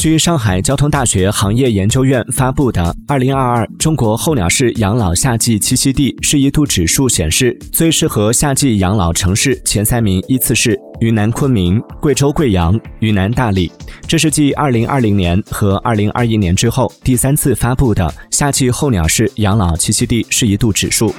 据上海交通大学行业研究院发布的《二零二二中国候鸟式养老夏季栖息地适宜度指数》显示，最适合夏季养老城市前三名依次是云南昆明、贵州贵阳、云南大理。这是继二零二零年和二零二一年之后第三次发布的夏季候鸟式养老栖息地适宜度指数。